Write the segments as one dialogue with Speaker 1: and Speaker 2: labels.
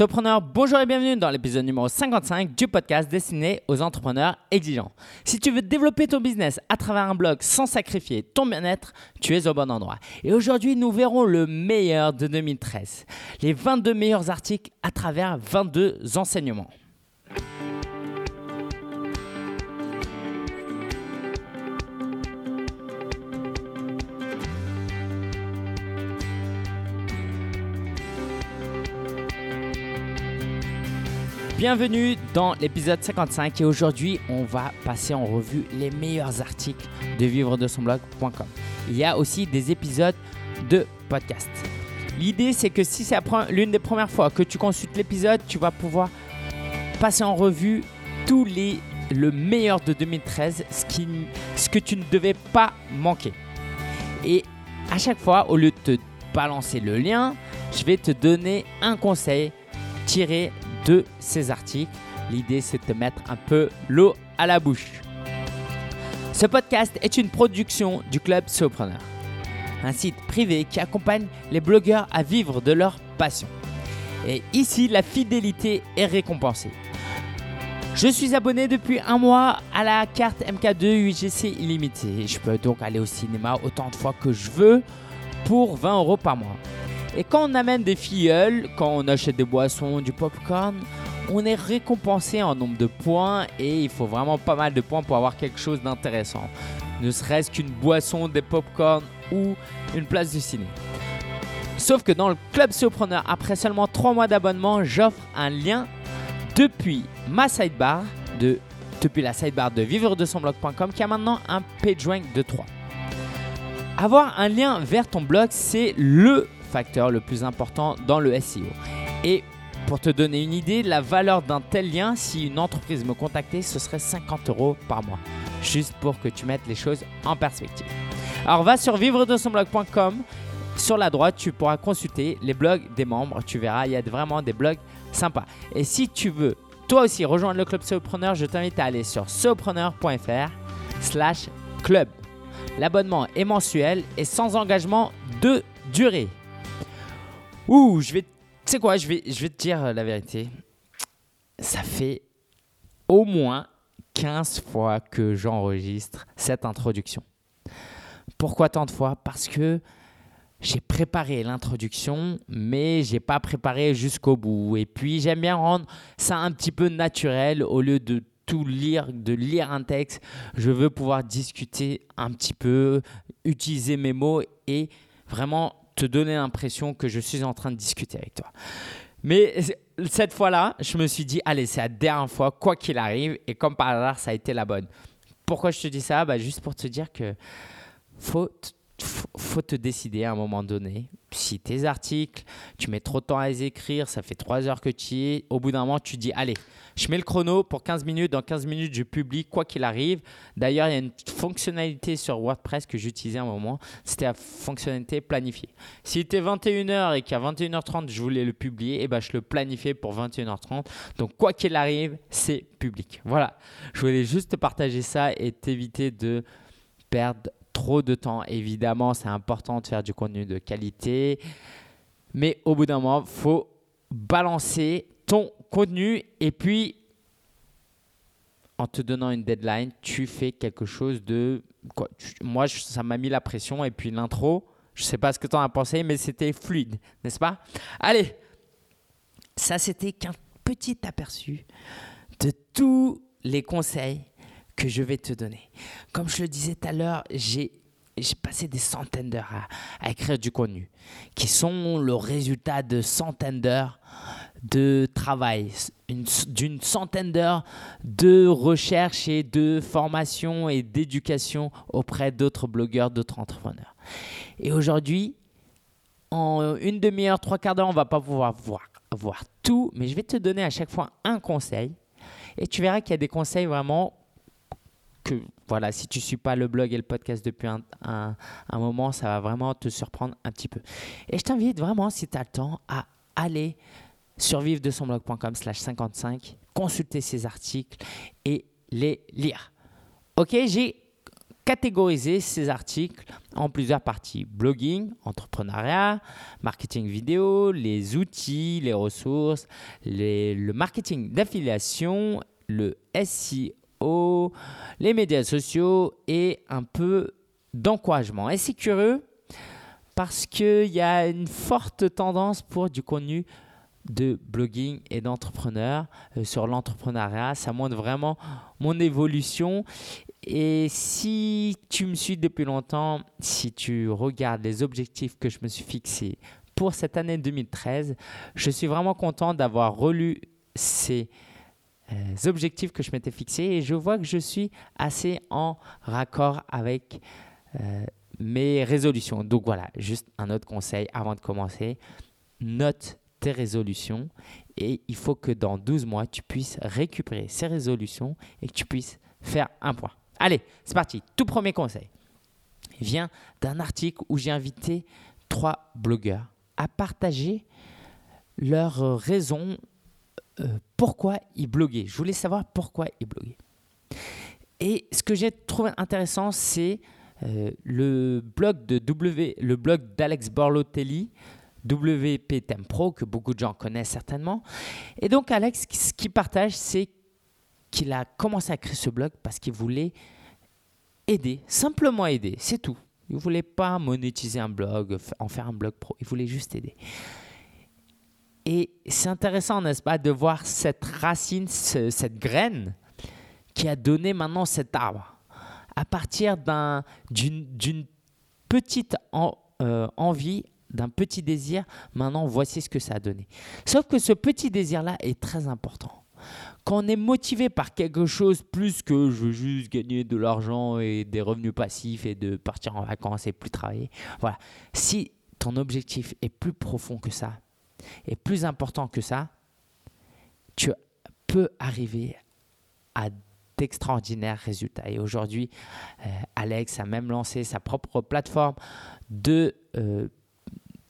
Speaker 1: Sopreneur, bonjour et bienvenue dans l'épisode numéro 55 du podcast destiné aux entrepreneurs exigeants. Si tu veux développer ton business à travers un blog sans sacrifier ton bien-être, tu es au bon endroit. Et aujourd'hui, nous verrons le meilleur de 2013, les 22 meilleurs articles à travers 22 enseignements. Bienvenue dans l'épisode 55 et aujourd'hui on va passer en revue les meilleurs articles de vivre de son blog.com. Il y a aussi des épisodes de podcast. L'idée c'est que si c'est l'une des premières fois que tu consultes l'épisode, tu vas pouvoir passer en revue tous les le meilleur de 2013, ce, ce que tu ne devais pas manquer. Et à chaque fois, au lieu de te balancer le lien, je vais te donner un conseil tiré de ces articles. L'idée, c'est de te mettre un peu l'eau à la bouche. Ce podcast est une production du Club Sopreneur, un site privé qui accompagne les blogueurs à vivre de leur passion. Et ici, la fidélité est récompensée. Je suis abonné depuis un mois à la carte MK2 UGC illimitée. Je peux donc aller au cinéma autant de fois que je veux pour 20 euros par mois. Et quand on amène des filleuls, quand on achète des boissons, du popcorn, on est récompensé en nombre de points et il faut vraiment pas mal de points pour avoir quelque chose d'intéressant. Ne serait-ce qu'une boisson, des popcorn ou une place de ciné. Sauf que dans le club Surpreneur, après seulement 3 mois d'abonnement, j'offre un lien depuis ma sidebar, de, depuis la sidebar de vivre de son blog.com qui a maintenant un PageRank de 3. Avoir un lien vers ton blog, c'est le facteur le plus important dans le SEO. Et pour te donner une idée, la valeur d'un tel lien, si une entreprise me contactait, ce serait 50 euros par mois. Juste pour que tu mettes les choses en perspective. Alors va sur vivre de son blog.com. Sur la droite, tu pourras consulter les blogs des membres. Tu verras, il y a vraiment des blogs sympas. Et si tu veux toi aussi rejoindre le club Sopreneur, je t'invite à aller sur sopreneur.fr slash club. L'abonnement est mensuel et sans engagement de durée. Ouh, je vais. Tu sais quoi, je vais, je vais te dire euh, la vérité. Ça fait au moins 15 fois que j'enregistre cette introduction. Pourquoi tant de fois? Parce que j'ai préparé l'introduction, mais j'ai pas préparé jusqu'au bout. Et puis j'aime bien rendre ça un petit peu naturel au lieu de tout lire, de lire un texte. Je veux pouvoir discuter un petit peu, utiliser mes mots et vraiment te donner l'impression que je suis en train de discuter avec toi. Mais cette fois-là, je me suis dit, allez, c'est la dernière fois, quoi qu'il arrive. Et comme par hasard, ça a été la bonne. Pourquoi je te dis ça? Bah, Juste pour te dire que faut, faut te décider à un moment donné. Si tes articles, tu mets trop de temps à les écrire, ça fait trois heures que tu y es, au bout d'un moment, tu dis, allez, je mets le chrono pour 15 minutes. Dans 15 minutes, je publie quoi qu'il arrive. D'ailleurs, il y a une fonctionnalité sur WordPress que j'utilisais à un moment. C'était la fonctionnalité planifiée. Si était 21h et qu'à 21h30, je voulais le publier, et eh ben, je le planifiais pour 21h30. Donc, quoi qu'il arrive, c'est public. Voilà. Je voulais juste te partager ça et t'éviter de perdre trop de temps. Évidemment, c'est important de faire du contenu de qualité. Mais au bout d'un moment, faut balancer ton contenu et puis en te donnant une deadline, tu fais quelque chose de... Moi, ça m'a mis la pression et puis l'intro, je sais pas ce que tu en as pensé, mais c'était fluide, n'est-ce pas? Allez, ça c'était qu'un petit aperçu de tous les conseils que je vais te donner. Comme je le disais tout à l'heure, j'ai passé des centaines d'heures à, à, écrire du contenu, qui sont le résultat de centaines d'heures de travail, d'une centaine d'heures de recherche et de formation et d'éducation auprès d'autres blogueurs, d'autres entrepreneurs. Et aujourd'hui, en une demi-heure, trois quarts d'heure, on va pas pouvoir voir, voir tout, mais je vais te donner à chaque fois un conseil. Et tu verras qu'il y a des conseils vraiment que, voilà, si tu ne suis pas le blog et le podcast depuis un, moment, ça va vraiment te surprendre un petit peu. Et je t'invite vraiment, si tu as le temps, à aller survivre de son blog.com slash 55, consulter ses articles et les lire. Ok, j'ai catégoriser ces articles en plusieurs parties. Blogging, entrepreneuriat, marketing vidéo, les outils, les ressources, le marketing d'affiliation, le SEO, les médias sociaux et un peu d'encouragement. Et c'est curieux? Parce qu'il y a une forte tendance pour du contenu de blogging et d'entrepreneur euh, sur l'entrepreneuriat. Ça montre vraiment mon évolution. Et si tu me suis depuis longtemps, si tu regardes les objectifs que je me suis fixés pour cette année 2013, je suis vraiment content d'avoir relu ces objectifs que je m'étais fixés et je vois que je suis assez en raccord avec euh, mes résolutions. Donc voilà, juste un autre conseil avant de commencer. Note tes résolutions et il faut que dans 12 mois, tu puisses récupérer ces résolutions et que tu puisses faire un point. Allez, c'est parti. Tout premier conseil vient d'un article où j'ai invité trois blogueurs à partager leurs raisons euh, pourquoi ils bloguaient. Je voulais savoir pourquoi ils bloguaient. Et ce que j'ai trouvé intéressant, c'est euh, le blog d'Alex Borlotelli WP Theme Pro, que beaucoup de gens connaissent certainement. Et donc Alex, ce qu'il partage, c'est qu'il a commencé à créer ce blog parce qu'il voulait aider, simplement aider, c'est tout. Il ne voulait pas monétiser un blog, en faire un blog pro, il voulait juste aider. Et c'est intéressant, n'est-ce pas, de voir cette racine, cette graine qui a donné maintenant cet arbre. À partir d'une petite euh, envie d'un petit désir, maintenant voici ce que ça a donné. Sauf que ce petit désir-là est très important. Quand on est motivé par quelque chose plus que je veux juste gagner de l'argent et des revenus passifs et de partir en vacances et plus travailler, voilà. Si ton objectif est plus profond que ça, et plus important que ça, tu peux arriver à d'extraordinaires résultats. Et aujourd'hui, euh, Alex a même lancé sa propre plateforme de euh,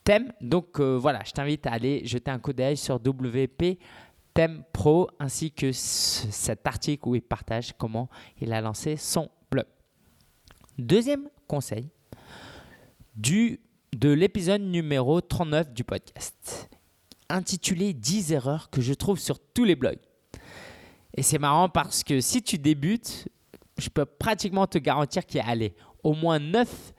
Speaker 1: thème. Donc euh, voilà, je t'invite à aller jeter un coup d'œil sur WP Thème Pro ainsi que cet article où il partage comment il a lancé son blog. Deuxième conseil du, de l'épisode numéro 39 du podcast, intitulé 10 erreurs que je trouve sur tous les blogs. Et c'est marrant parce que si tu débutes, je peux pratiquement te garantir qu'il y a au moins 9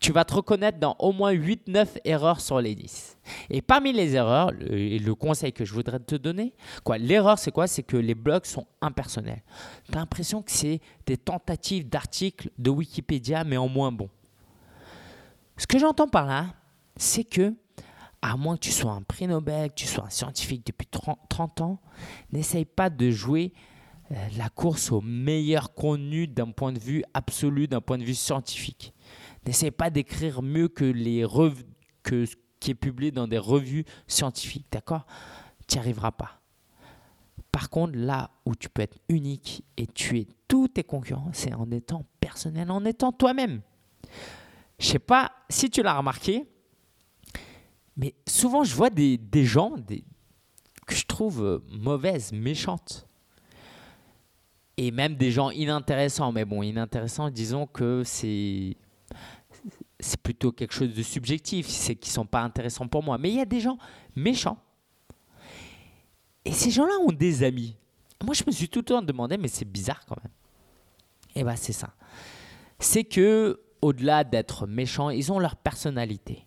Speaker 1: tu vas te reconnaître dans au moins 8-9 erreurs sur les 10. Et parmi les erreurs, et le conseil que je voudrais te donner, quoi, l'erreur c'est quoi? C'est que les blogs sont impersonnels. Tu as l'impression que c'est des tentatives d'articles de Wikipédia, mais en moins bon. Ce que j'entends par là, c'est que, à moins que tu sois un prix Nobel, que tu sois un scientifique depuis 30 ans, n'essaye pas de jouer euh, la course au meilleur contenu d'un point de vue absolu, d'un point de vue scientifique. N'essaie pas d'écrire mieux que, les que ce qui est publié dans des revues scientifiques, d'accord? Tu n'y arriveras pas. Par contre, là où tu peux être unique et tuer tous tes concurrents, c'est en étant personnel, en étant toi-même. Je sais pas si tu l'as remarqué, mais souvent je vois des, gens que je trouve euh, mauvaises, méchantes. Et même des gens inintéressants. Mais bon, inintéressants, disons que c'est c'est plutôt quelque chose de subjectif, c'est qu'ils sont pas intéressants pour moi. Mais il y a des gens méchants. Et ces gens-là ont des amis. Moi, je me suis tout le temps demandé, mais c'est bizarre quand même. Et eh bien, c'est ça. C'est que, au-delà d'être méchants, ils ont leur personnalité.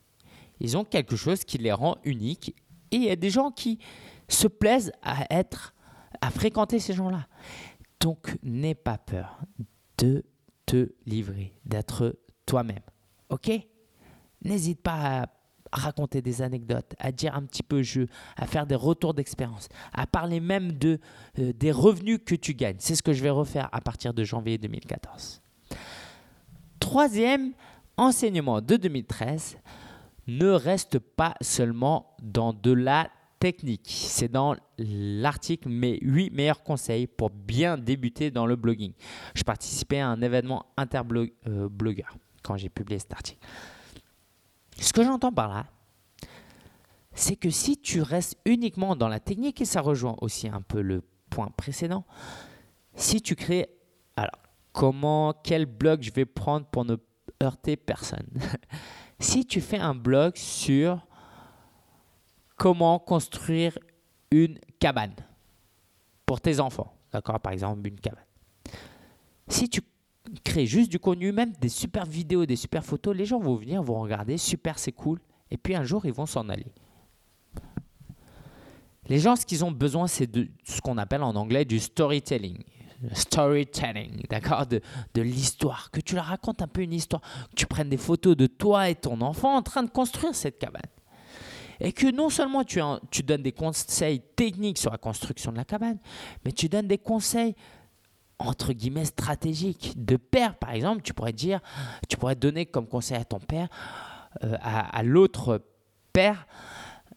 Speaker 1: Ils ont quelque chose qui les rend uniques. Et il y a des gens qui se plaisent à être, à fréquenter ces gens-là. Donc, n'aie pas peur de te livrer, d'être toi-même. OK? N'hésite pas à raconter des anecdotes, à dire un petit peu jeu, à faire des retours d'expérience, à parler même de, euh, des revenus que tu gagnes. C'est ce que je vais refaire à partir de janvier 2014. Troisième enseignement de 2013, ne reste pas seulement dans de la technique. C'est dans l'article mes 8 meilleurs conseils pour bien débuter dans le blogging. Je participais à un événement interblogueur. Quand j'ai publié cet article. Ce que j'entends par là, c'est que si tu restes uniquement dans la technique, et ça rejoint aussi un peu le point précédent, si tu crées... Alors, comment, quel blog je vais prendre pour ne heurter personne? si tu fais un blog sur comment construire une cabane pour tes enfants, d'accord, par exemple une cabane. Si tu crées juste du contenu, même des super vidéos, des super photos, les gens vont venir, vont regarder, super, c'est cool, et puis un jour ils vont s'en aller. Les gens, ce qu'ils ont besoin, c'est de ce qu'on appelle en anglais du storytelling. Storytelling, d'accord De, l'histoire. Que tu leur racontes un peu une histoire. Que tu prennes des photos de toi et ton enfant en train de construire cette cabane. Et que non seulement tu, tu donnes des conseils techniques sur la construction de la cabane, mais tu donnes des conseils entre guillemets stratégiques. De père, par exemple, tu pourrais dire, tu pourrais donner comme conseil à ton père, euh, à l'autre père,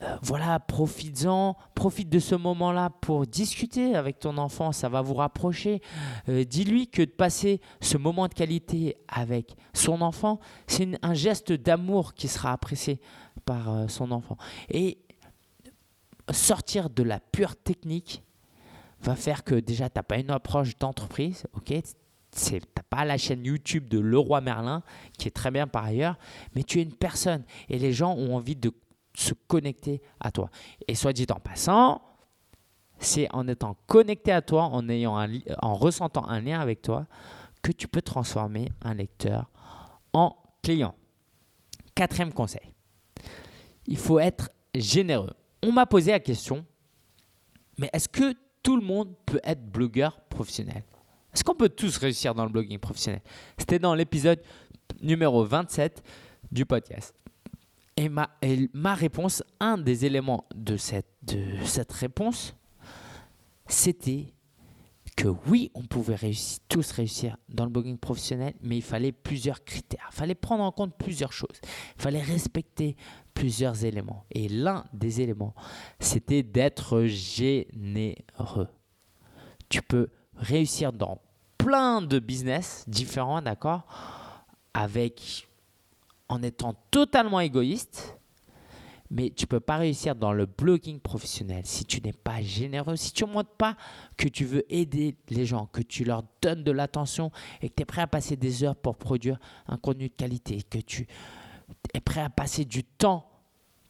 Speaker 1: euh, voilà, profites-en, profite de ce moment-là pour discuter avec ton enfant, ça va vous rapprocher. Euh, dis-lui que de passer ce moment de qualité avec son enfant, c'est un geste d'amour qui sera apprécié par euh, son enfant. Et sortir de la pure technique va faire que déjà, tu n'as pas une approche d'entreprise, ok? Tu pas la chaîne YouTube de Leroy Merlin, qui est très bien par ailleurs, mais tu es une personne et les gens ont envie de se connecter à toi. Et soit dit en passant, c'est en étant connecté à toi, en, en ressentant un lien avec toi, que tu peux transformer un lecteur en client. Quatrième conseil, il faut être généreux. On m'a posé la question, mais est-ce que tout le monde peut être blogueur professionnel? Est-ce qu'on peut tous réussir dans le blogging professionnel? C'était dans l'épisode numéro 27 du podcast. Et ma, ma réponse, un des éléments de cette, de cette réponse, c'était que oui, on pouvait réussir, tous réussir dans le blogging professionnel, mais il fallait plusieurs critères. Il fallait prendre en compte plusieurs choses. Il fallait respecter plusieurs éléments. Et l'un des éléments, c'était d'être généreux. Tu peux réussir dans plein de business différents, d'accord Avec en étant totalement égoïste, mais tu peux pas réussir dans le blogging professionnel si tu n'es pas généreux, si tu ne montres pas que tu veux aider les gens, que tu leur donnes de l'attention et que tu es prêt à passer des heures pour produire un contenu de qualité, que tu es prêt à passer du temps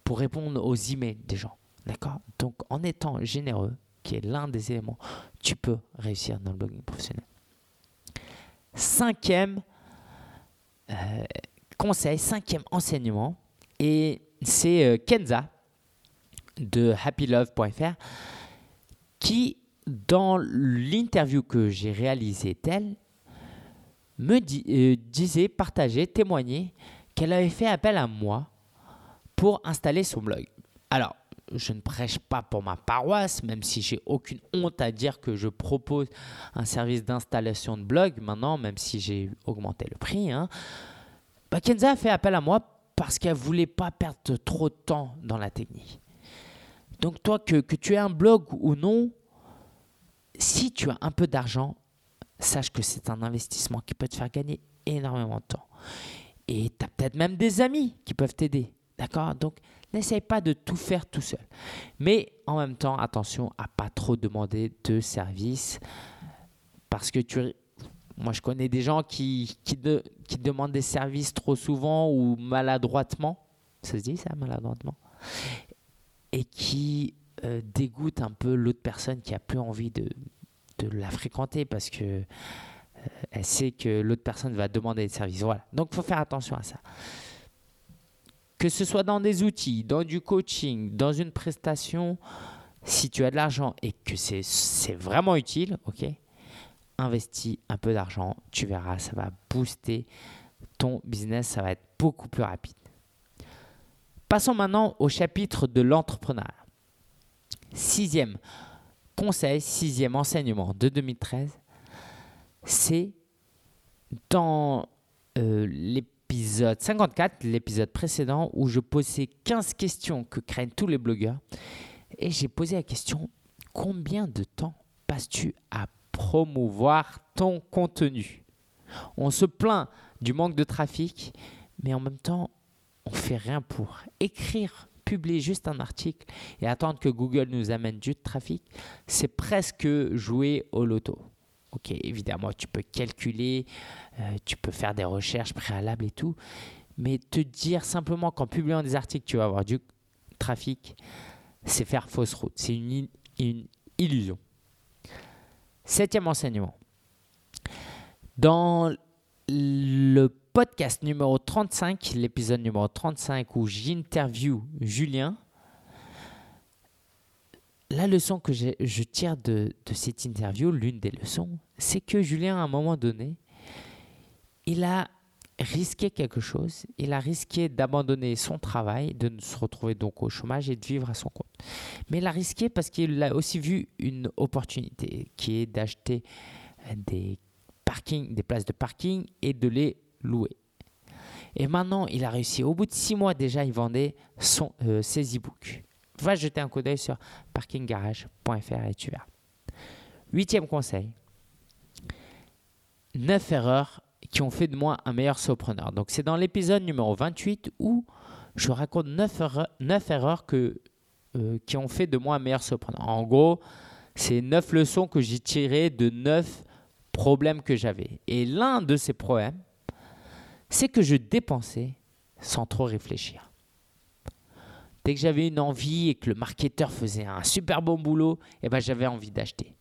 Speaker 1: pour répondre aux emails des gens. D'accord? Donc en étant généreux, qui est l'un des éléments, tu peux réussir dans le blogging professionnel. Cinquième, euh, conseil, cinquième enseignement, et c'est euh, Kenza de happylove.fr qui, dans l'interview que j'ai réalisée me euh, disait, partageait, témoignait qu'elle avait fait appel à moi pour installer son blog. Alors, je ne prêche pas pour ma paroisse, même si j'ai aucune honte à dire que je propose un service d'installation de blog maintenant, même si j'ai augmenté le prix. Hein. Bah, Kenza a fait appel à moi parce qu'elle voulait pas perdre trop de temps dans la technique. Donc toi, que, que tu aies un blog ou non, si tu as un peu d'argent, sache que c'est un investissement qui peut te faire gagner énormément de temps. Et tu as peut-être même des amis qui peuvent t'aider. D'accord? Donc, n'essaye pas de tout faire tout seul. Mais en même temps, attention à pas trop demander de services parce que tu moi, je connais des gens qui, qui, demandent des services trop souvent ou maladroitement. Ça se dit ça, maladroitement? Et qui euh, dégoûtent un peu l'autre personne qui a plus envie de, de la fréquenter parce que euh, elle sait que l'autre personne va demander des services. Voilà. Donc, il faut faire attention à ça. Que ce soit dans des outils, dans du coaching, dans une prestation, si tu as de l'argent et que c'est vraiment utile, ok? Investis un peu d'argent, tu verras, ça va booster ton business, ça va être beaucoup plus rapide. Passons maintenant au chapitre de l'entrepreneuriat. Sixième conseil, sixième enseignement de 2013, c'est dans euh, l'épisode 54, l'épisode précédent, où je posais 15 questions que craignent tous les blogueurs. Et j'ai posé la question, combien de temps passes-tu à promouvoir ton contenu. On se plaint du manque de trafic, mais en même temps, on fait rien pour écrire, publier juste un article et attendre que Google nous amène du trafic. C'est presque jouer au loto. Ok, évidemment, tu peux calculer, euh, tu peux faire des recherches préalables et tout, mais te dire simplement qu'en publiant des articles, tu vas avoir du trafic, c'est faire fausse route. C'est une, une illusion. Septième enseignement. Dans le podcast numéro 35, l'épisode numéro 35 où j'interview Julien, la leçon que je tire de, de cette interview, l'une des leçons, c'est que Julien, à un moment donné, il a risqué quelque chose. Il a risqué d'abandonner son travail, de se retrouver donc au chômage et de vivre à son compte. Mais il a risqué parce qu'il a aussi vu une opportunité qui est d'acheter des parkings, des places de parking et de les louer. Et maintenant, il a réussi. Au bout de six mois déjà, il vendait euh, ses e-books. Va jeter un coup d'œil sur parkinggarage.fr et tu verras. Huitième conseil. Neuf erreurs qui ont fait de moi un meilleur solopreneur. Donc c'est dans l'épisode numéro 28 où je raconte 9 erreurs, 9 erreurs que, euh, qui ont fait de moi un meilleur solopreneur. En gros, c'est 9 leçons que j'ai tirées de 9 problèmes que j'avais. Et l'un de ces problèmes, c'est que je dépensais sans trop réfléchir. Dès que j'avais une envie et que le marketeur faisait un super bon boulot, eh ben j'avais envie d'acheter.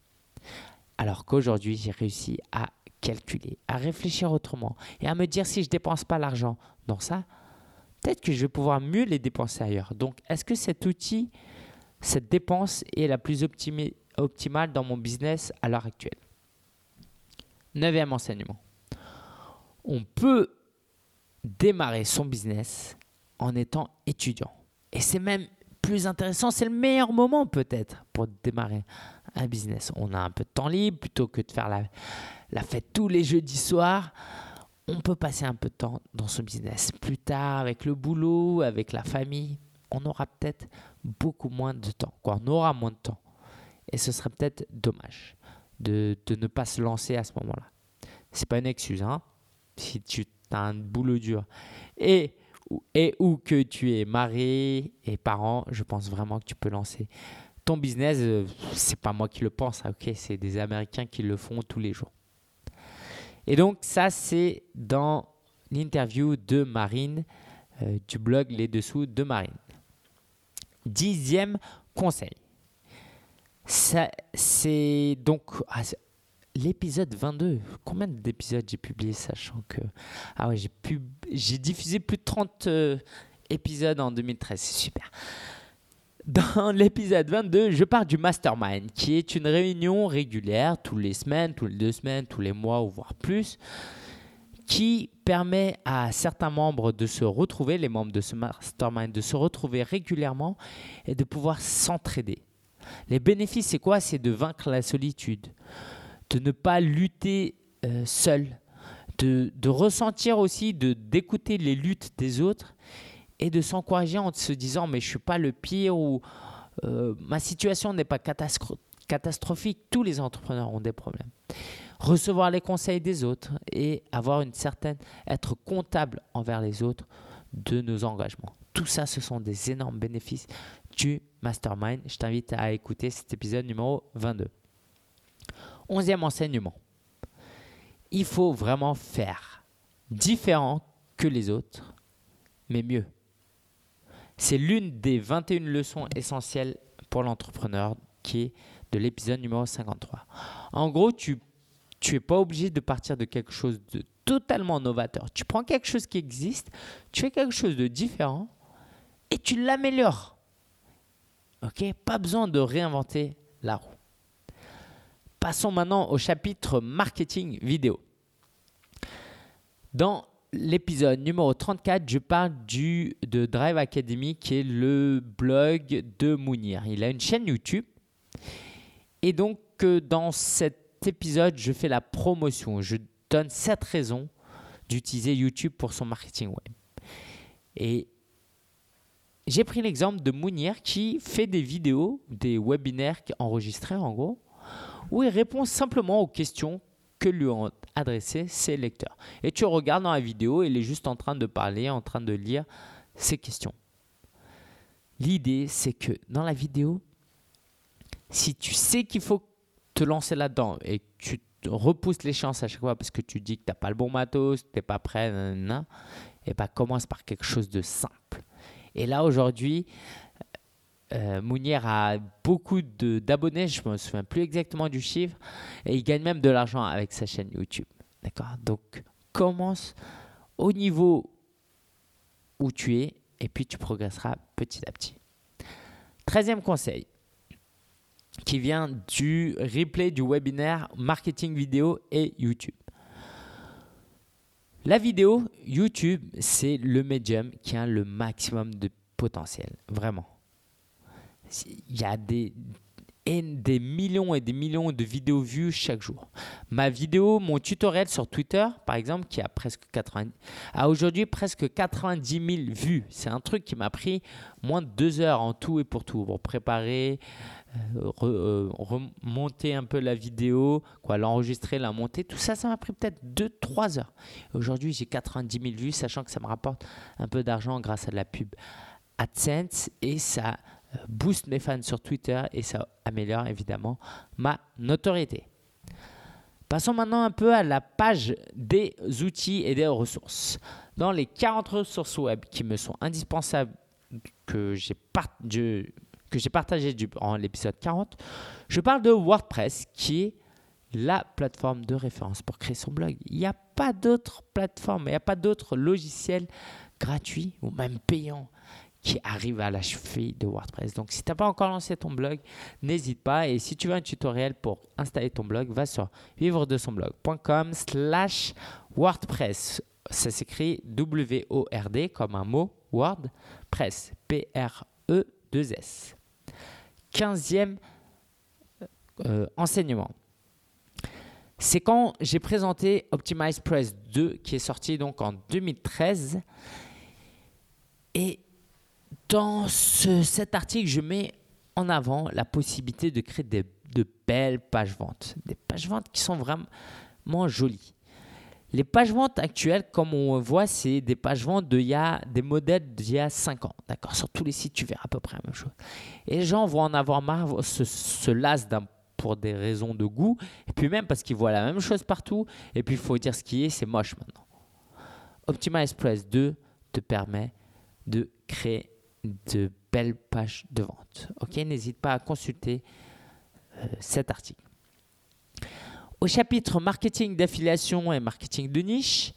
Speaker 1: Alors qu'aujourd'hui, j'ai réussi à calculer, à réfléchir autrement et à me dire si je dépense pas l'argent dans ça, peut-être que je vais pouvoir mieux les dépenser ailleurs. Donc, est-ce que cet outil, cette dépense est la plus optimale dans mon business à l'heure actuelle? Neuvième enseignement. On peut démarrer son business en étant étudiant. Et c'est même plus intéressant, c'est le meilleur moment peut-être pour démarrer un business. On a un peu de temps libre plutôt que de faire la, la fête tous les jeudis soirs. On peut passer un peu de temps dans son business. Plus tard, avec le boulot, avec la famille, on aura peut-être beaucoup moins de temps. On aura moins de temps. Et ce serait peut-être dommage de, ne pas se lancer à ce moment-là. C'est pas une excuse, hein. Si tu as un boulot dur et, ou que tu es marié et parent, je pense vraiment que tu peux lancer ton business. Euh, c'est pas moi qui le pense, hein, c'est des Américains qui le font tous les jours. Et donc ça, c'est dans l'interview de Marine euh, du blog Les Dessous de Marine. Dixième conseil c'est donc ah, l'épisode 22. Combien d'épisodes j'ai publié sachant que ah ouais, j'ai diffusé plus de 30 euh, épisodes en 2013, c'est super. Dans l'épisode 22, je parle du mastermind, qui est une réunion régulière, tous les semaines, tous les deux semaines, tous les mois ou voire plus, qui permet à certains membres de se retrouver, les membres de ce mastermind, de se retrouver régulièrement et de pouvoir s'entraider. Les bénéfices, c'est quoi? C'est de vaincre la solitude, de ne pas lutter euh, seul, de, ressentir aussi, de d'écouter les luttes des autres et de s'encourager en se disant mais je suis pas le pire ou euh, ma situation n'est pas catastrophique. Tous les entrepreneurs ont des problèmes. Recevoir les conseils des autres et avoir une certaine être comptable envers les autres de nos engagements. Tout ça, ce sont des énormes bénéfices du mastermind. Je t'invite à écouter cet épisode numéro 22. Onzième enseignement. Il faut vraiment faire différent que les autres, mais mieux. C'est l'une des 21 leçons essentielles pour l'entrepreneur qui est de l'épisode numéro 53. En gros, tu n'es pas obligé de partir de quelque chose de totalement novateur. Tu prends quelque chose qui existe, tu fais quelque chose de différent et tu l'améliores. Ok? Pas besoin de réinventer la roue. Passons maintenant au chapitre marketing vidéo. Dans l'épisode numéro 34, je parle du, de Drive Academy qui est le blog de Mounir. Il a une chaîne YouTube. Et donc, euh, dans cet épisode, je fais la promotion. Je donne cette raisons d'utiliser YouTube pour son marketing web. Et j'ai pris l'exemple de Mounir qui fait des vidéos, des webinaires enregistrés en gros, où il répond simplement aux questions que lui ont adressées ses lecteurs. Et tu regardes dans la vidéo, il est juste en train de parler, en train de lire ces questions. L'idée, c'est que dans la vidéo, si tu sais qu'il faut te lancer là-dedans et que tu repousses l'échéance à chaque fois parce que tu dis que tu n'as pas le bon matos, tu n'es pas prêt, et bah, commence par quelque chose de simple. Et là, aujourd'hui, euh, Mounir a beaucoup d'abonnés, je ne me souviens plus exactement du chiffre, et il gagne même de l'argent avec sa chaîne YouTube. D'accord? Donc, commence au niveau où tu es, et puis tu progresseras petit à petit. Treizième conseil, qui vient du replay du webinaire marketing vidéo et YouTube. La vidéo, YouTube, c'est le médium qui a le maximum de potentiel, vraiment. Il y a des, des millions et des millions de vidéos vues chaque jour. Ma vidéo, mon tutoriel sur Twitter, par exemple, qui a presque 80, a aujourd'hui presque 90 000 vues. C'est un truc qui m'a pris moins de deux heures en tout et pour tout, pour préparer, euh, euh, remonter un peu la vidéo, quoi, l'enregistrer, la monter, tout ça, ça m'a pris peut-être 2-3 heures. Aujourd'hui, j'ai 90 000 vues, sachant que ça me rapporte un peu d'argent grâce à la pub AdSense et ça booste mes fans sur Twitter et ça améliore évidemment ma notoriété. Passons maintenant un peu à la page des outils et des ressources. Dans les 40 ressources web qui me sont indispensables, que j'ai que j'ai partagé durant l'épisode 40, je parle de WordPress qui est la plateforme de référence pour créer son blog. Il n'y a pas d'autre plateforme, il n'y a pas d'autre logiciel gratuit ou même payant qui arrive à la cheville de WordPress. Donc si tu n'as pas encore lancé ton blog, n'hésite pas. Et si tu veux un tutoriel pour installer ton blog, va sur vivre de son blog.com slash WordPress. Ça s'écrit W-O-R-D comme un mot, WordPress, P-R-E-2-S. 15e euh, enseignement. C'est quand j'ai présenté Optimize Press 2 qui est sorti donc en 2013. Et dans cet article, je mets en avant la possibilité de créer de belles pages ventes. Des pages ventes qui sont vraiment jolies. Les pages ventes actuelles, comme on voit, c'est des pages ventes d'il y des modèles d'il y a 5 ans. D'accord Sur tous les sites, tu verras à peu près la même chose. Et les gens vont en avoir marre, se, se pour des raisons de goût, et puis même parce qu'ils voient la même chose partout, et puis il faut dire ce qui est, c'est moche maintenant. Optimize Press 2 te permet de créer de belles pages de vente. Ok, n'hésite pas à consulter euh, cet article. Au chapitre marketing d'affiliation et marketing de niche,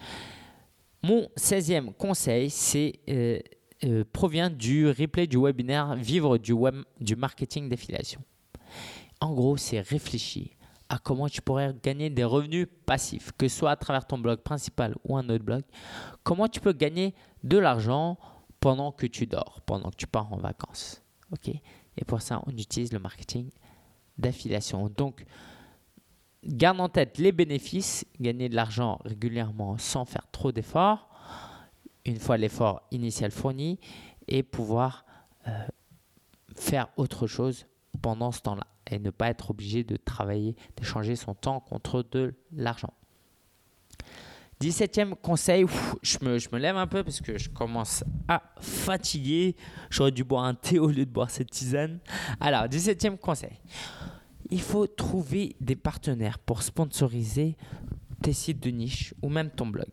Speaker 1: mon 16e conseil c'est, euh, euh, provient du replay du webinaire Vivre du, web, du marketing d'affiliation. En gros, c'est réfléchir à comment tu pourrais gagner des revenus passifs, que ce soit à travers ton blog principal ou un autre blog. Comment tu peux gagner de l'argent pendant que tu dors, pendant que tu pars en vacances. OK Et pour ça, on utilise le marketing d'affiliation. Donc, garde en tête les bénéfices, gagner de l'argent régulièrement sans faire trop d'efforts, une fois l'effort initial fourni, et pouvoir euh, faire autre chose pendant ce temps-là et ne pas être obligé de travailler, d'échanger son temps contre de l'argent. 17e conseil, je, me, je, me, lève un peu parce que je commence à fatiguer. J'aurais dû boire un thé au lieu de boire cette tisane. Alors, 17e conseil. Il faut trouver des partenaires pour sponsoriser tes sites de niche ou même ton blog.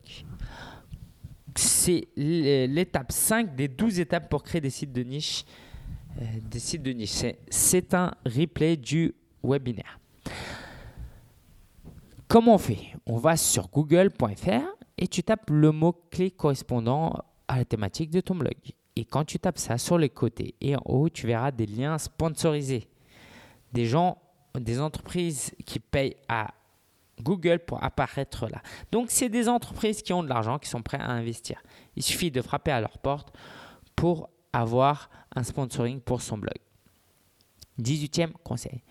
Speaker 1: C'est l'étape 5 des 12 étapes pour créer des sites de niche. Euh, des sites de niche. C'est un replay du webinaire. Comment on fait? On va sur google.fr et tu tapes le mot-clé correspondant à la thématique de ton blog. Et quand tu tapes ça sur les côtés et en haut, tu verras des liens sponsorisés. Des gens, des entreprises qui payent à Google pour apparaître là. Donc, c'est des entreprises qui ont de l'argent, qui sont prêts à investir. Il suffit de frapper à leur porte pour avoir un sponsoring pour son blog. 18e conseil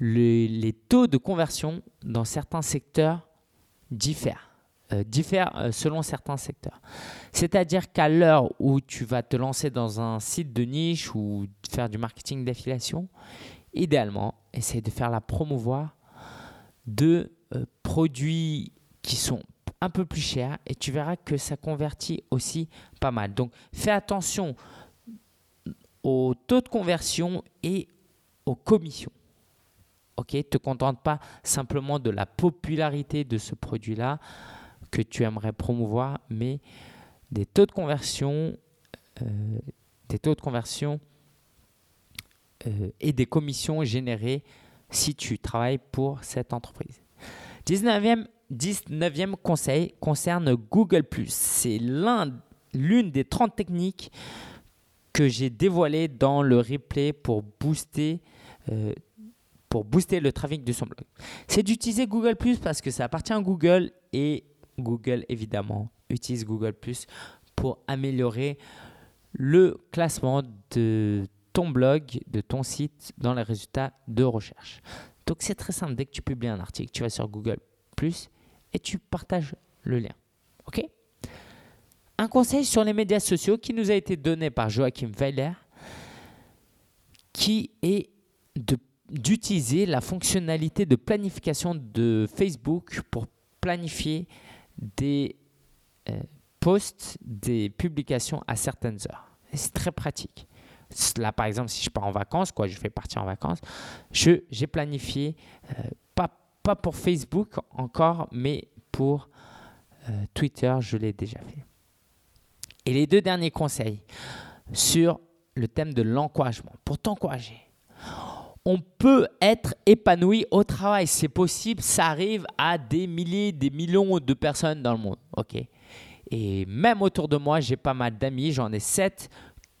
Speaker 1: les taux de conversion dans certains secteurs diffèrent. Euh, diffèrent euh, selon certains secteurs. C'est-à-dire qu'à l'heure où tu vas te lancer dans un site de niche ou faire du marketing d'affiliation, idéalement, essaye de faire la promouvoir de euh, produits qui sont un peu plus chers et tu verras que ça convertit aussi pas mal. Donc fais attention au taux de conversion et aux commissions. Ok, te contente pas simplement de la popularité de ce produit-là que tu aimerais promouvoir, mais des taux de conversion, euh, des taux de conversion euh, et des commissions générées si tu travailles pour cette entreprise. 19e, 19e conseil concerne Google ⁇ C'est l'une des 30 techniques que j'ai dévoilées dans le replay pour booster, euh, pour booster le trafic de son blog. C'est d'utiliser Google ⁇ parce que ça appartient à Google et Google évidemment utilise Google ⁇ pour améliorer le classement de ton blog, de ton site dans les résultats de recherche. Donc c'est très simple, dès que tu publies un article, tu vas sur Google ⁇ et tu partages le lien. OK? Un conseil sur les médias sociaux qui nous a été donné par Joachim Weiler, qui est d'utiliser la fonctionnalité de planification de Facebook pour planifier des euh, posts, des publications à certaines heures. C'est très pratique. Là, par exemple, si je pars en vacances, quoi, je fais partir en vacances, j'ai planifié, euh, pas, pas pour Facebook encore, mais pour euh, Twitter, je l'ai déjà fait. Et les deux derniers conseils sur le thème de l'encouragement. Pour t'encourager, on peut être épanoui au travail. C'est possible, ça arrive à des milliers, des millions de personnes dans le monde. OK Et même autour de moi, j'ai pas mal d'amis, j'en ai sept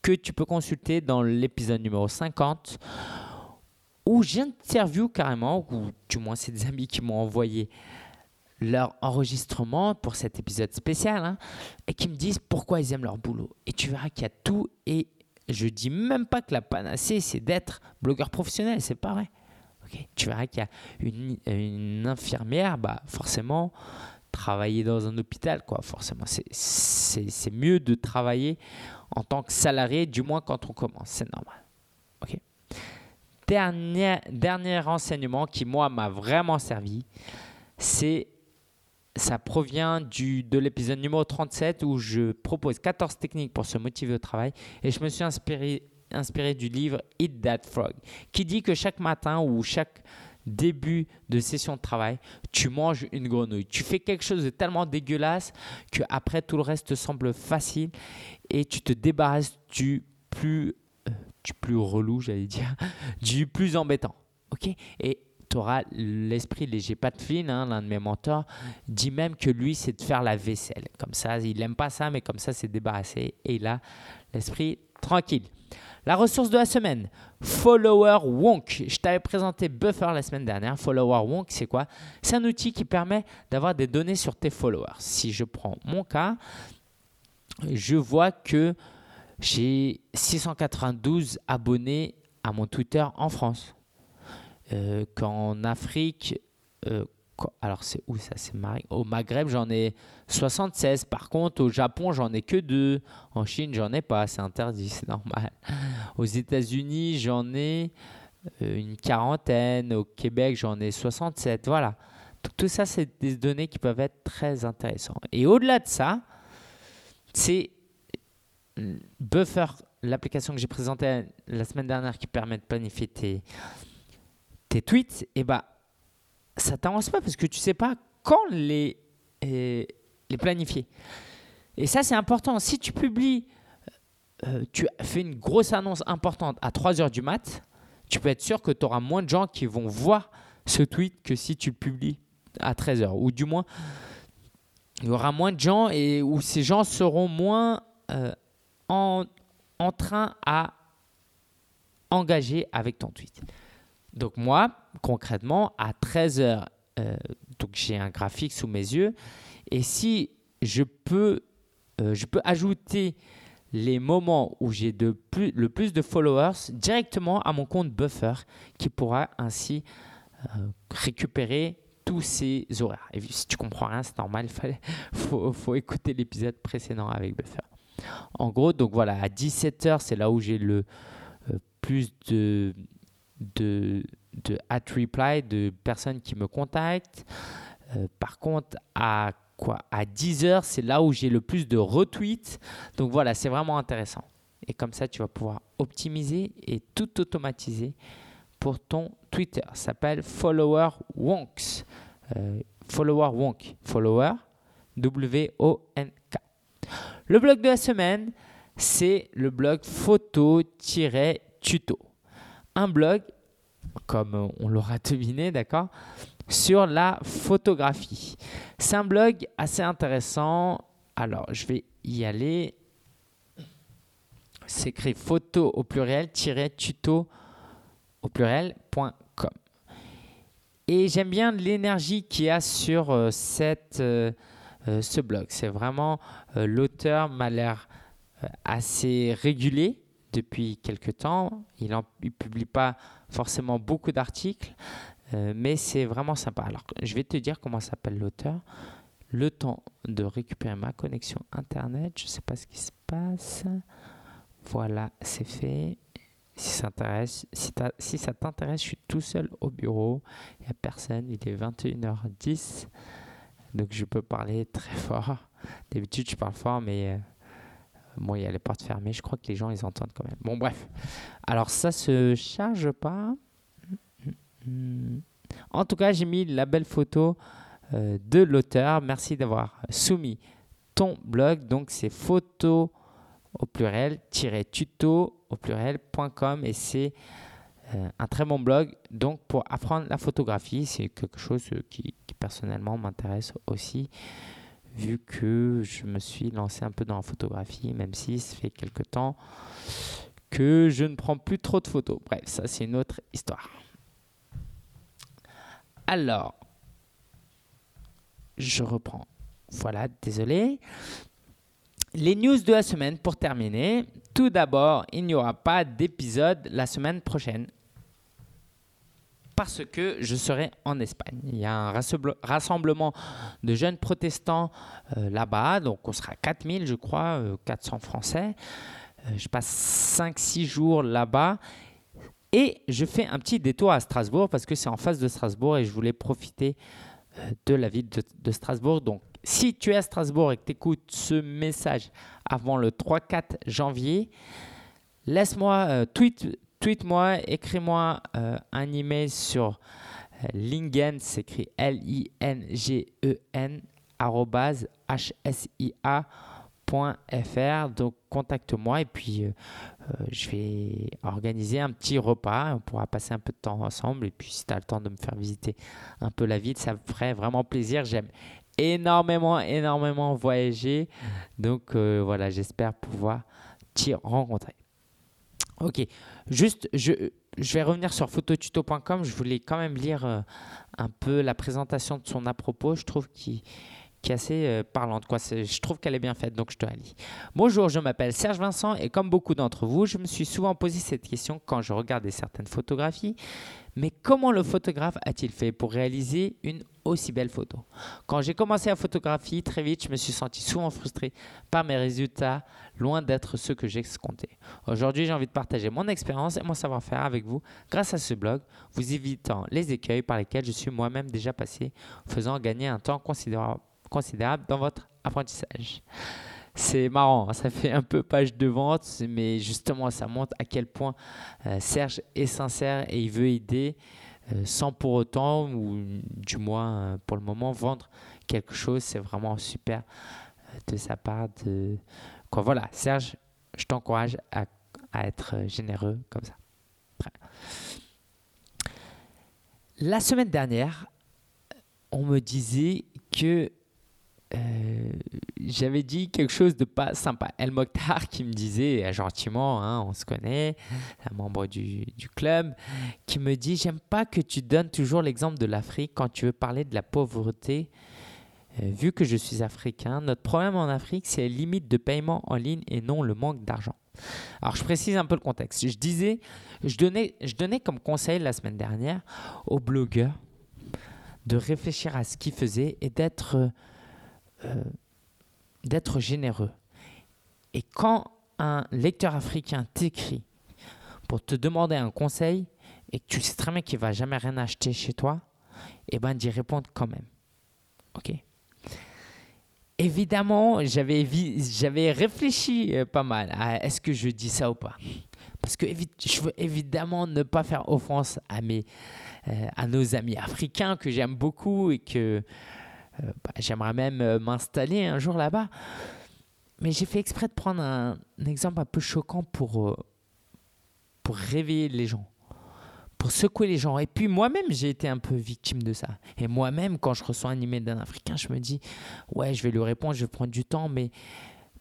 Speaker 1: que tu peux consulter dans l'épisode numéro 50 où j'interview carrément, ou du moins c'est des amis qui m'ont envoyé leur enregistrement pour cet épisode spécial hein, et qui me disent pourquoi ils aiment leur boulot. Et tu verras qu'il y a tout et je dis même pas que la panacée c'est d'être blogueur professionnel, c'est pas vrai. Tu verras qu'il y a une, infirmière, bah forcément travailler dans un hôpital, quoi. Forcément, c'est mieux de travailler en tant que salarié, du moins quand on commence. C'est normal. OK Dernier, dernier renseignement qui, moi, m'a vraiment servi, c'est ça provient du, de l'épisode numéro 37 où je propose 14 techniques pour se motiver au travail et je me suis inspiré, inspiré du livre Eat That Frog qui dit que chaque matin ou chaque début de session de travail, tu manges une grenouille. Tu fais quelque chose de tellement dégueulasse que après tout le reste te semble facile et tu te débarrasses du plus, euh, du plus relou, j'allais dire, du plus embêtant. Ok? Et tu auras l'esprit léger. De fine, hein, l'un de mes mentors, dit même que lui, c'est de faire la vaisselle. Comme ça, il n'aime pas ça, mais comme ça, c'est débarrassé et il a l'esprit tranquille. La ressource de la semaine, Follower Wonk. Je t'avais présenté Buffer la semaine dernière. Follower Wonk, c'est quoi? C'est un outil qui permet d'avoir des données sur tes followers. Si je prends mon cas, je vois que j'ai 692 abonnés à mon Twitter en France. Euh, qu'en Afrique, euh, alors c'est où ça C'est Au Maghreb, j'en ai 76. Par contre, au Japon, j'en ai que deux. En Chine, j'en ai pas. C'est interdit, c'est normal. Aux États-Unis, j'en ai euh, une quarantaine. Au Québec, j'en ai 67. Voilà. tout ça, c'est des données qui peuvent être très intéressantes. Et au-delà de ça, c'est Buffer, l'application que j'ai présentée la semaine dernière qui permet de planifier tes, tes tweets. Et bah, ça t'avance pas parce que tu sais pas quand les, euh, planifier. Et ça, c'est important. Si tu publies, euh, tu fais une grosse annonce importante à 3 heures du mat, tu peux être sûr que tu auras moins de gens qui vont voir ce tweet que si tu le publies à 13 heures. Ou du moins, il y aura moins de gens et où ces gens seront moins euh, en train à engager avec ton tweet. Donc moi, concrètement, à 13 heures, euh, donc j'ai un graphique sous mes yeux, et si je peux, euh, je peux ajouter les moments où j'ai le plus de followers directement à mon compte Buffer, qui pourra ainsi euh, récupérer tous ces horaires. Et si tu comprends rien, c'est normal, il faut, faut écouter l'épisode précédent avec Buffer. En gros, donc voilà, à 17h, c'est là où j'ai le plus de, de, de at reply de personnes qui me contactent. Euh, par contre, à quoi? À 10 heures, c'est là où j'ai le plus de retweets. Donc voilà, c'est vraiment intéressant. Et comme ça, tu vas pouvoir optimiser et tout automatiser pour ton Twitter. Ça s'appelle Follower Wonks. Euh, follower Wonk. Follower W-O-N-K. Le blog de la semaine, c'est le blog photo-tuto. Un blog, comme on l'aura deviné, d'accord, sur la photographie. C'est un blog assez intéressant. Alors, je vais y aller. C'est écrit photo au pluriel-tuto au pluriel.com. Et j'aime bien l'énergie qu'il y a sur euh, cette, euh, euh, ce blog. C'est vraiment, l'auteur m'a l'air assez régulier depuis quelques temps. Il ne publie pas forcément beaucoup d'articles, mais c'est vraiment sympa. Alors, je vais te dire comment s'appelle l'auteur. Le temps de récupérer ma connexion Internet. Je ne sais pas ce qui se passe. Voilà, c'est fait. Si ça t'intéresse, si, ça t'intéresse, je suis tout seul au bureau. Il n'y a personne. Il est 21h10. Donc je peux parler très fort. D'habitude, je parle fort, mais euh, bon, il y a les portes fermées. Je crois que les gens, ils entendent quand même. Bon, bref. Alors ça se charge pas. En tout cas, j'ai mis la belle photo euh, de l'auteur. Merci d'avoir soumis ton blog. Donc c'est photo au pluriel, tuto au pluriel.com et c'est euh, un très bon blog. Donc pour apprendre la photographie, c'est quelque chose euh, qui, personnellement m'intéresse aussi vu que je me suis lancé un peu dans la photographie, même si ça fait quelque temps que je ne prends plus trop de photos. Bref, ça c'est une autre histoire. Alors, je reprends. Voilà, désolé. Les news de la semaine pour terminer. Tout d'abord, il n'y aura pas d'épisode la semaine prochaine parce que je serai en Espagne. Il y a un rassemblement de jeunes protestants euh, là-bas, donc on sera 4000 je crois, 400 euh, Français. Euh, je passe 5-6 jours là-bas et je fais un petit détour à Strasbourg parce que c'est en face de Strasbourg et je voulais profiter de la ville de, de Strasbourg. Donc si tu es à Strasbourg et que tu écoutes ce message avant le 3-4 janvier, laisse-moi, tweet, tweet-moi, écris-moi euh, un email sur euh, Lingen, écrit L-I-N-G-E-N, hsia.fr. Donc contacte-moi et puis je vais organiser un petit repas. On pourra passer un peu de temps ensemble. Et puis si tu as le temps de me faire visiter un peu la ville, ça me ferait vraiment plaisir. J'aime énormément, énormément voyagé. Donc euh, voilà, j'espère pouvoir t'y rencontrer. Ok, juste, je, vais revenir sur phototuto.com. Je voulais quand même lire euh, un peu la présentation de son à propos. Je trouve qu'il qui est assez euh, parlante. Quoi. Je trouve qu'elle est bien faite, donc je te la lis. Bonjour, je m'appelle Serge Vincent et comme beaucoup d'entre vous, je me suis souvent posé cette question quand je regardais certaines photographies. Mais comment le photographe a-t-il fait pour réaliser une aussi belle photo? Quand j'ai commencé la photographie, très vite, je me suis senti souvent frustré par mes résultats, loin d'être ceux que j'escomptais. Aujourd'hui, j'ai envie de partager mon expérience et mon savoir-faire avec vous grâce à ce blog, vous évitant les écueils par lesquels je suis moi-même déjà passé, faisant gagner un temps considérable considérable dans votre apprentissage. C'est marrant, hein, ça fait un peu page de vente, mais justement, ça montre à quel point euh, Serge est sincère et il veut aider euh, sans pour autant, ou du moins euh, pour le moment, vendre quelque chose. C'est vraiment super de sa part. Voilà, Serge, je t'encourage à, être généreux comme ça. La semaine dernière, on me disait que euh, j'avais dit quelque chose de pas sympa. El Mokhtar qui me disait euh, gentiment, hein, on se connaît, un membre du, club, qui me dit J'aime pas que tu donnes toujours l'exemple de l'Afrique quand tu veux parler de la pauvreté. Euh, vu que je suis africain, notre problème en Afrique, c'est les limites de paiement en ligne et non le manque d'argent. Alors, je précise un peu le contexte. Je disais, je donnais, je donnais comme conseil la semaine dernière aux blogueurs de réfléchir à ce qu'ils faisaient et d'être d'être généreux. Et quand un lecteur africain t'écrit pour te demander un conseil et que tu sais très bien qu'il va jamais rien acheter chez toi, eh ben d'y répondre quand même. Ok? Évidemment, j'avais j'avais réfléchi euh, pas mal à est-ce que je dis ça ou pas. Parce que je veux évidemment ne pas faire offense à, mes, euh, à nos amis africains que j'aime beaucoup et que euh, bah, j'aimerais même euh, m'installer un jour là-bas. Mais j'ai fait exprès de prendre un, exemple un peu choquant pour, pour réveiller les gens, pour secouer les gens. Et puis moi-même, j'ai été un peu victime de ça. Et moi-même, quand je reçois un email d'un Africain, je me dis, ouais, je vais lui répondre, je vais prendre du temps, mais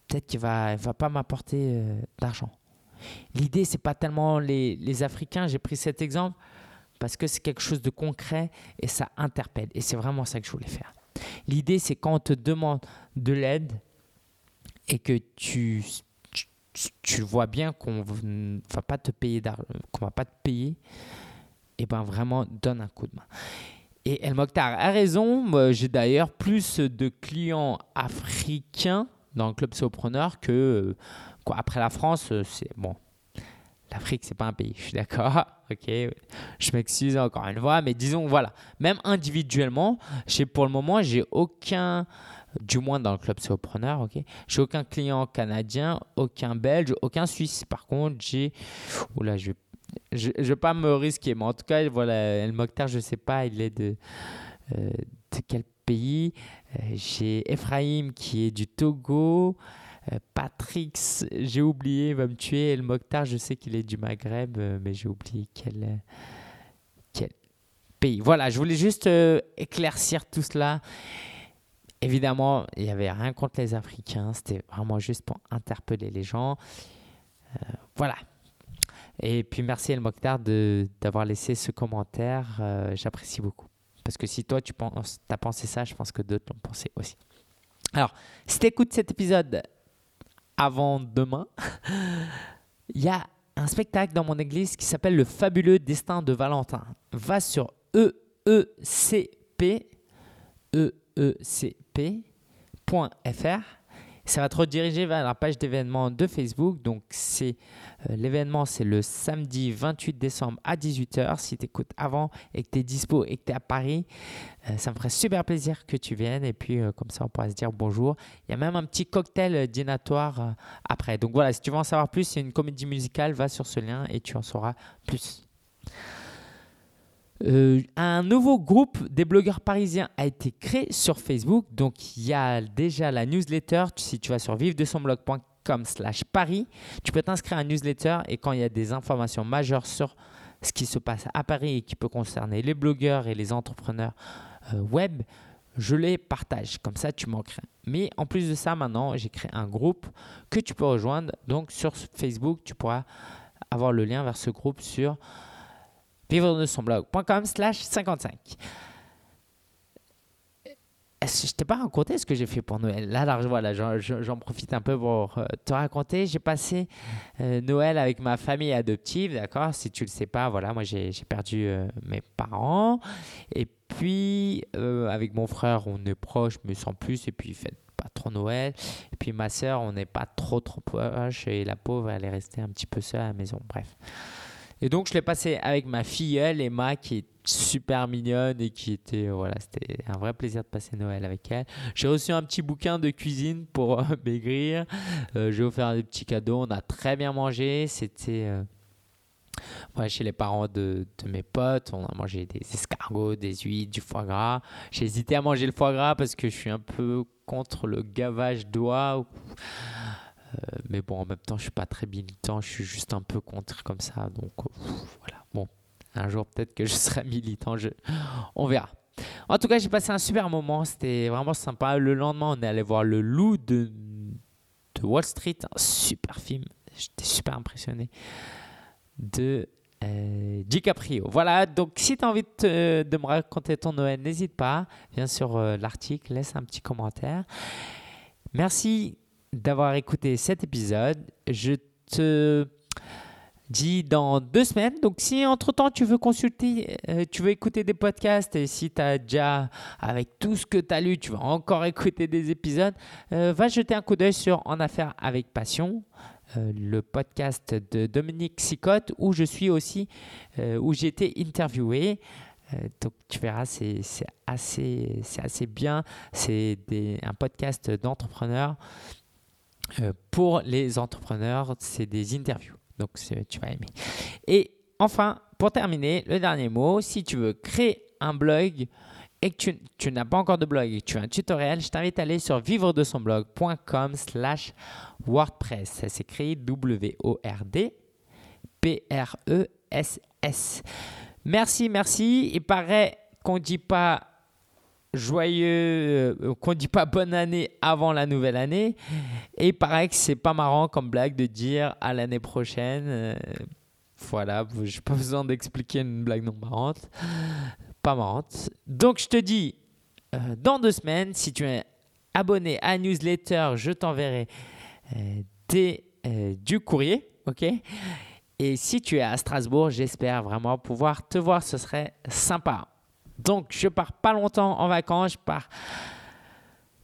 Speaker 1: peut-être qu'il va, va pas m'apporter d'argent. L'idée, c'est pas tellement les, les Africains. J'ai pris cet exemple parce que c'est quelque chose de concret et ça interpelle. Et c'est vraiment ça que je voulais faire. L'idée, c'est quand on te demande de l'aide et que tu, tu, vois bien qu'on ne va pas te payer qu'on va pas te payer, et ben vraiment donne un coup de main. Et El Mokhtar a raison. J'ai d'ailleurs plus de clients africains dans le club Sopreneur que après la France, euh, c'est bon. L'Afrique, c'est pas un pays, je suis d'accord. Ok, je m'excuse encore une fois, mais disons, voilà, même individuellement, pour le moment, j'ai aucun, du moins dans le club Sopreneur, ok, j'ai aucun client canadien, aucun belge, aucun suisse. Par contre, j'ai, oula, je je ne vais pas me risquer, mais en tout cas, voilà, El Mokhtar, je ne sais pas, il est de, euh, de quel pays. Euh, j'ai Ephraim qui est du Togo. Euh, Patrick, j'ai oublié, va me tuer. El Mokhtar, je sais qu'il est du Maghreb, euh, mais j'ai oublié quel, quel pays. Voilà, je voulais juste euh, éclaircir tout cela. Évidemment, il n'y avait rien contre les Africains, c'était vraiment juste pour interpeller les gens. voilà. Et puis merci El Mokhtar d'avoir laissé ce commentaire, j'apprécie beaucoup. Parce que si toi tu penses, as pensé ça, je pense que d'autres l'ont pensé aussi. Alors, si tu écoutes cet épisode avant demain, il y a un spectacle dans mon église qui s'appelle Le fabuleux destin de Valentin. Va sur eecp, eecp.fr ça va te rediriger vers la page d'événements de Facebook. Donc, c'est euh, l'événement, c'est le samedi 28 décembre à 18h. Si tu écoutes avant et que tu es dispo et que tu es à Paris, euh, ça me ferait super plaisir que tu viennes. Et puis, euh, comme ça, on pourra se dire bonjour. Il y a même un petit cocktail dînatoire après. Donc, voilà, si tu veux en savoir plus, c'est une comédie musicale. Va sur ce lien et tu en sauras plus. Euh, un nouveau groupe des blogueurs parisiens a été créé sur Facebook. Donc, il y a déjà la newsletter. Si tu vas sur vive-de-son-blog.com slash Paris, tu peux t'inscrire à la newsletter et quand il y a des informations majeures sur ce qui se passe à Paris et qui peut concerner les blogueurs et les entrepreneurs euh, web, je les partage. Comme ça, tu manquerais. Mais en plus de ça, maintenant, j'ai créé un groupe que tu peux rejoindre. Donc, sur Facebook, tu pourras avoir le lien vers ce groupe sur vivre de son blog.com slash 55. Je t'ai pas raconté ce que j'ai fait pour Noël? Là, voilà, j'en profite un peu pour euh, te raconter. J'ai passé euh, Noël avec ma famille adoptive, d'accord? Si tu le sais pas, voilà, moi j'ai perdu euh, mes parents. Et puis, avec mon frère, on est proche, mais sans plus. Et puis, il fait pas trop Noël. Et puis, ma soeur, on n'est pas trop, trop proche. Et la pauvre, elle est restée un petit peu seule à la maison. Bref. Et donc, je l'ai passé avec ma filleule, Emma, qui est super mignonne et qui était, voilà, c'était un vrai plaisir de passer Noël avec elle. J'ai reçu un petit bouquin de cuisine pour euh, maigrir. Euh, j'ai offert des petits cadeaux. On a très bien mangé. C'était euh, chez les parents de, de, mes potes. On a mangé des escargots, des huîtres, du foie gras. J'ai hésité à manger le foie gras parce que je suis un peu contre le gavage d'oie. Euh, mais bon, en même temps, je suis pas très militant, je suis juste un peu contre comme ça. Donc voilà. Bon, un jour peut-être que je serai militant, on verra. En tout cas, j'ai passé un super moment, c'était vraiment sympa. Le lendemain, on est allé voir Le Loup de, de Wall Street, un super film. J'étais super impressionné de euh, DiCaprio. Voilà, donc si tu as envie de, de, me raconter ton Noël, n'hésite pas. Viens sur euh, l'article, laisse un petit commentaire. Merci d'avoir écouté cet épisode. Je te dis dans deux semaines. Donc si entre-temps tu veux consulter, euh, tu veux écouter des podcasts et si tu as déjà, avec tout ce que tu as lu, tu vas encore écouter des épisodes, euh, va jeter un coup d'œil sur En Affaires avec Passion. Euh, le podcast de Dominique Sicotte où je suis aussi, où j'ai été interviewé. donc tu verras, c'est assez, assez bien. C'est un podcast d'entrepreneurs pour les entrepreneurs, c'est des interviews. Donc tu vas aimer. Et enfin, pour terminer, le dernier mot, si tu veux créer un blog et que tu, n'as pas encore de blog et que tu as un tutoriel, je t'invite à aller sur vivre de son blog.com slash WordPress. Ça s'écrit W-O-R-D P-R-E-S-S. Merci, merci. Il paraît qu'on ne dit pas joyeux, euh, qu'on dit pas bonne année avant la nouvelle année. Et il paraît que c'est pas marrant comme blague de dire à l'année prochaine. Euh, voilà, j'ai pas besoin d'expliquer une blague non marrante. Pas marrante. Donc je te dis, euh, dans deux semaines, si tu es abonné à newsletter, je t'enverrai du courrier, ok? Et si tu es à Strasbourg, j'espère vraiment pouvoir te voir, ce serait sympa. Donc, je pars pas longtemps en vacances, je pars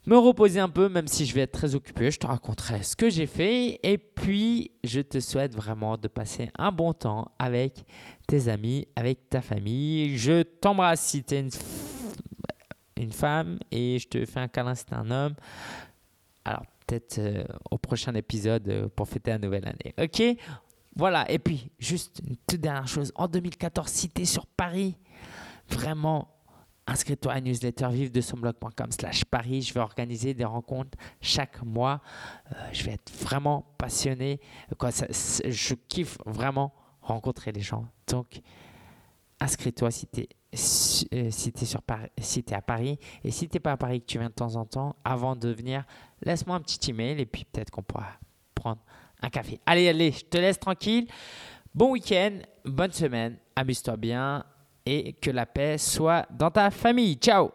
Speaker 1: me reposer un peu, même si je vais être très occupé. Je te raconterai ce que j'ai fait. Et puis, je te souhaite vraiment de passer un bon temps avec tes amis, avec ta famille. Je t'embrasse si tu es une, femme et je te fais un câlin si tu es un homme. Alors, peut-être euh, au prochain épisode euh, pour fêter la nouvelle année. Ok? Voilà. Et puis, juste une toute dernière chose. En 2014, si tu sur Paris, vraiment, inscris-toi à la newsletter vive de son blog.com slash Paris. Je vais organiser des rencontres chaque mois. Euh, je vais être vraiment passionné. Je kiffe vraiment rencontrer les gens. Donc, inscris-toi si tu euh, si es, es à Paris. Et si tu n'es pas à Paris, que tu viens de temps en temps, avant de venir, laisse-moi un petit email et puis peut-être qu'on pourra prendre un café. Allez, allez, je te laisse tranquille. Bon week-end, bonne semaine, amuse-toi bien et que la paix soit dans ta famille. Ciao